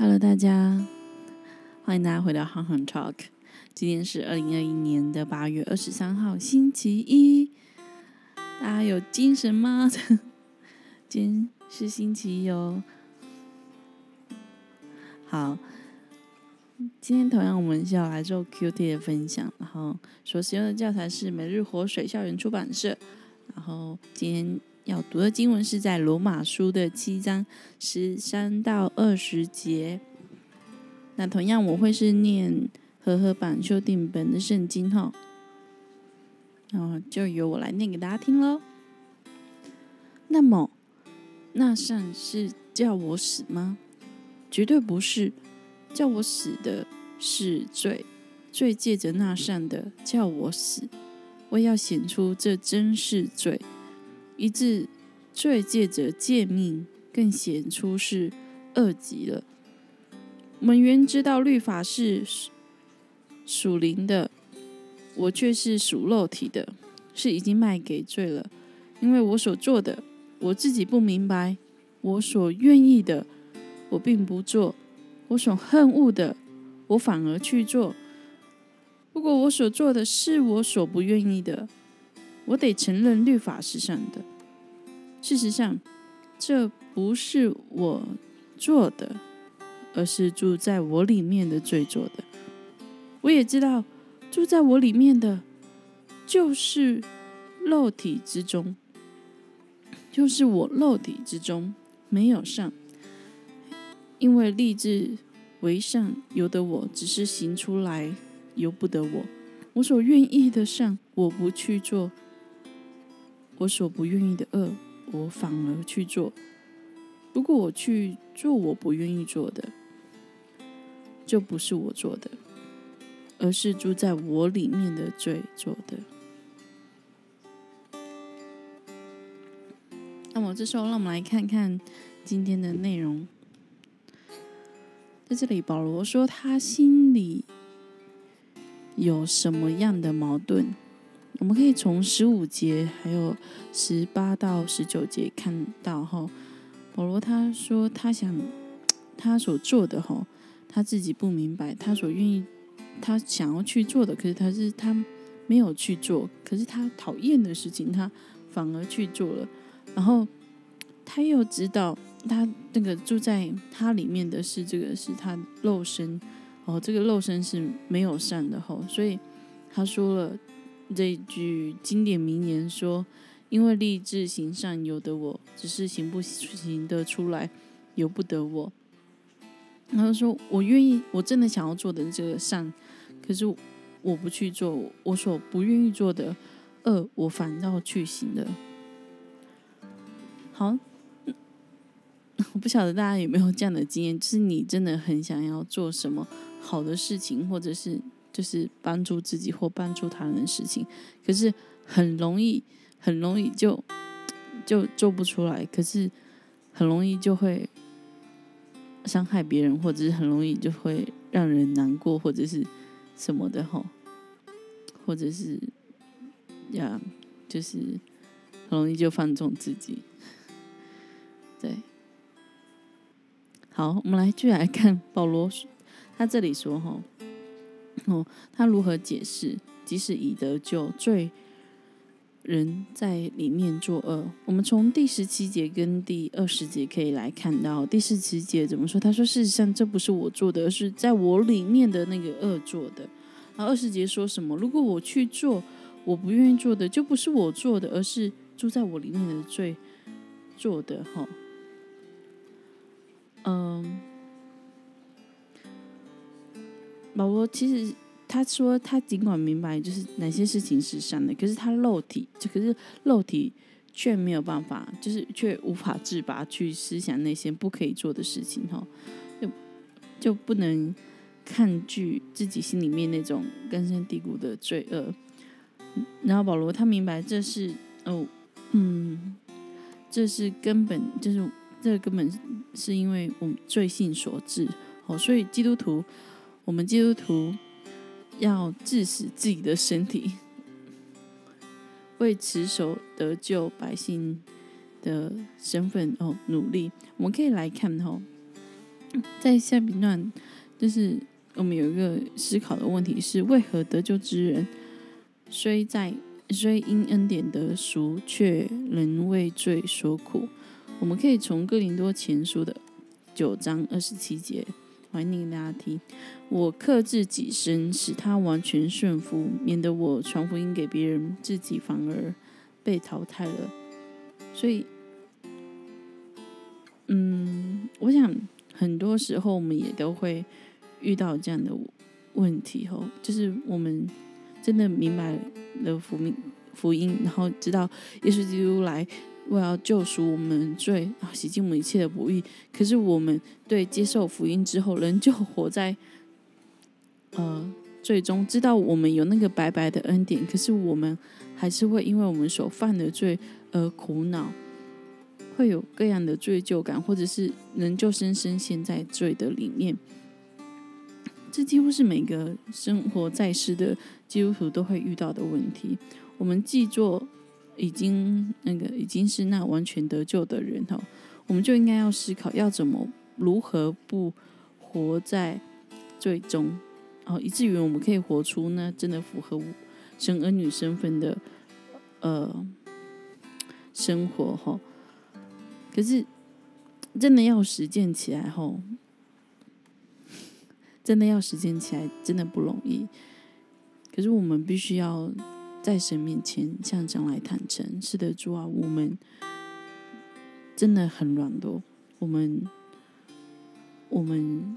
Hello，大家，欢迎大家回到憨憨 Talk。今天是二零二一年的八月二十三号，星期一。大家有精神吗？今天是星期一哦。好，今天同样我们是要来做 Q T 的分享，然后所使用的教材是每日活水校园出版社。然后今天要读的经文是在罗马书的七章十三到二十节。那同样我会是念和合版修订本的圣经哈，然后就由我来念给大家听喽。那么，那善是叫我死吗？绝对不是，叫我死的是罪，罪借着那善的叫我死。我要显出这真是罪，以致罪借着借命更显出是恶极了。我们原知道律法是属灵的，我却是属肉体的，是已经卖给罪了。因为我所做的，我自己不明白；我所愿意的，我并不做；我所恨恶的，我反而去做。如果我所做的是我所不愿意的，我得承认律法是善的。事实上，这不是我做的，而是住在我里面的罪做的。我也知道，住在我里面的，就是肉体之中，就是我肉体之中没有善，因为立志为善，由得我只是行出来。由不得我，我所愿意的善，我不去做；我所不愿意的恶，我反而去做。如果我去做我不愿意做的，就不是我做的，而是住在我里面的罪做的。那么这时候，让我们来看看今天的内容。在这里，保罗说他心里。有什么样的矛盾？我们可以从十五节还有十八到十九节看到哈。保罗他说他想 他所做的哈，他自己不明白，他所愿意他想要去做的，可是他是他没有去做，可是他讨厌的事情他反而去做了。然后他又知道他那个住在他里面的是这个是他肉身。哦，这个肉身是没有善的吼，所以他说了这一句经典名言说：“因为立志行善由得我，只是行不行得出来由不得我。”然后说：“我愿意，我真的想要做的这个善，可是我不去做，我所不愿意做的恶，我反倒去行的。”好。我不晓得大家有没有这样的经验，就是你真的很想要做什么好的事情，或者是就是帮助自己或帮助他人的事情，可是很容易很容易就就做不出来，可是很容易就会伤害别人，或者是很容易就会让人难过，或者是什么的吼，或者是呀，就是很容易就放纵自己，对。好，我们来继续来看保罗，他这里说哈，哦，他如何解释即使以得救罪人在里面作恶？我们从第十七节跟第二十节可以来看到，第十七节怎么说？他说事实上这不是我做的，而是在我里面的那个恶做的。然后二十节说什么？如果我去做我不愿意做的，就不是我做的，而是住在我里面的罪做的。哈。嗯，保罗其实他说他尽管明白就是哪些事情是善的，可是他肉体就可是肉体却没有办法，就是却无法自拔去思想那些不可以做的事情哈，就就不能抗拒自己心里面那种根深蒂固的罪恶。然后保罗他明白这是哦嗯，这是根本就是。这根本是因为我们罪性所致，哦，所以基督徒，我们基督徒要致死自己的身体，为持守得救百姓的身份哦努力。我们可以来看哦，在下一段，就是我们有一个思考的问题是：为何得救之人虽在虽因恩典得赎，却仍为罪所苦？我们可以从哥林多前书的九章二十七节，怀念大家听：我克制己身，使他完全顺服，免得我传福音给别人，自己反而被淘汰了。所以，嗯，我想。很多时候，我们也都会遇到这样的问题，吼，就是我们真的明白了福音，福音，然后知道耶稣基督来为了救赎我们罪，啊，洗净我们一切的不义。可是我们对接受福音之后，仍旧活在呃最终知道我们有那个白白的恩典，可是我们还是会因为我们所犯的罪而苦恼。会有各样的罪疚感，或者是仍旧深深陷在罪的里面。这几乎是每个生活在世的基督徒都会遇到的问题。我们既做已经那个已经是那完全得救的人哈，我们就应该要思考要怎么如何不活在最终，哦，以至于我们可以活出那真的符合神儿女身份的呃生活哈。可是，真的要实践起来后，真的要实践起来，真的不容易。可是我们必须要在神面前向将来坦诚：是的，主啊，我们真的很软弱。我们，我们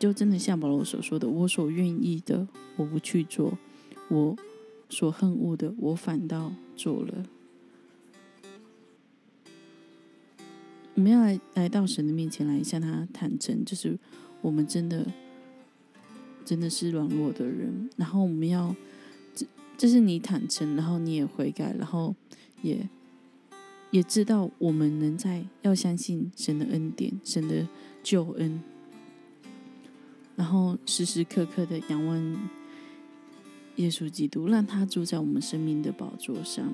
就真的像保罗所说的：“我所愿意的，我不去做；我所恨恶的，我反倒做了。”我们要来来到神的面前来向他坦诚，就是我们真的真的是软弱的人。然后我们要这是你坦诚，然后你也悔改，然后也也知道我们能在要相信神的恩典、神的救恩，然后时时刻刻的仰望耶稣基督，让他住在我们生命的宝座上，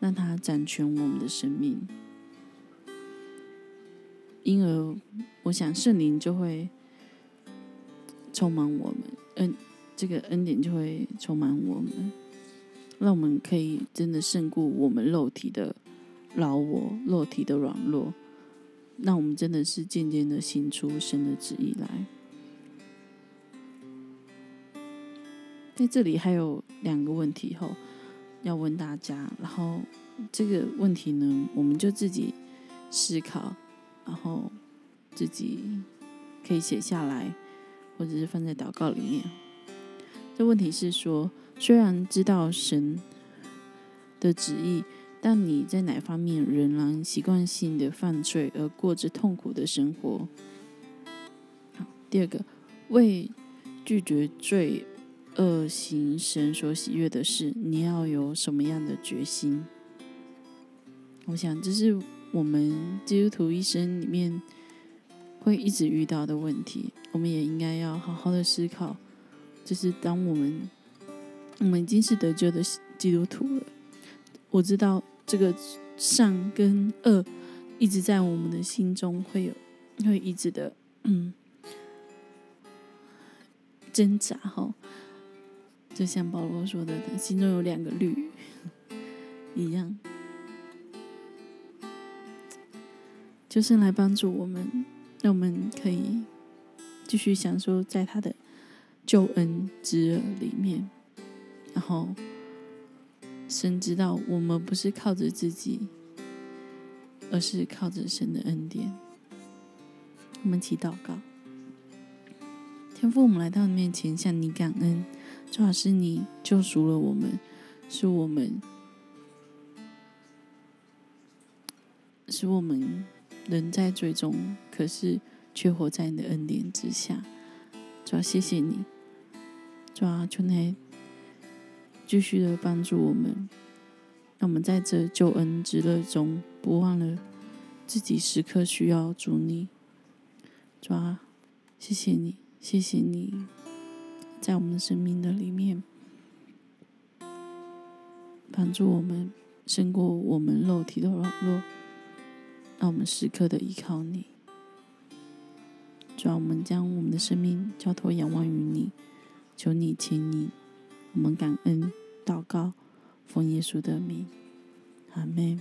让他掌权我们的生命。因而，我想圣灵就会充满我们，嗯，这个恩典就会充满我们，让我们可以真的胜过我们肉体的老我、肉体的软弱，让我们真的是渐渐的行出神的旨意来。在这里还有两个问题后要问大家，然后这个问题呢，我们就自己思考。然后自己可以写下来，或者是放在祷告里面。这问题是说，虽然知道神的旨意，但你在哪方面仍然习惯性的犯罪，而过着痛苦的生活？好，第二个，为拒绝罪恶行神所喜悦的事，你要有什么样的决心？我想这是。我们基督徒一生里面会一直遇到的问题，我们也应该要好好的思考。就是当我们我们已经是得救的基督徒了，我知道这个善跟恶一直在我们的心中会有会一直的嗯挣扎哈，就像保罗说的，他心中有两个律一样。就是来帮助我们，让我们可以继续享受在他的救恩之里面。然后，神知道我们不是靠着自己，而是靠着神的恩典。我们祈祷告，天父，我们来到你面前向你感恩，主要是你救赎了我们，是我们，是我们。人在最终，可是却活在你的恩典之下。主要谢谢你，主要求你继续的帮助我们，让我们在这救恩之乐中，不忘了自己时刻需要主你。主啊，谢谢你，谢谢你，在我们的生命的里面帮助我们胜过我们肉体的软弱。让我们时刻的依靠你，主啊，我们将我们的生命交托仰望于你，求你请你，我们感恩祷告，奉耶稣的名，阿门。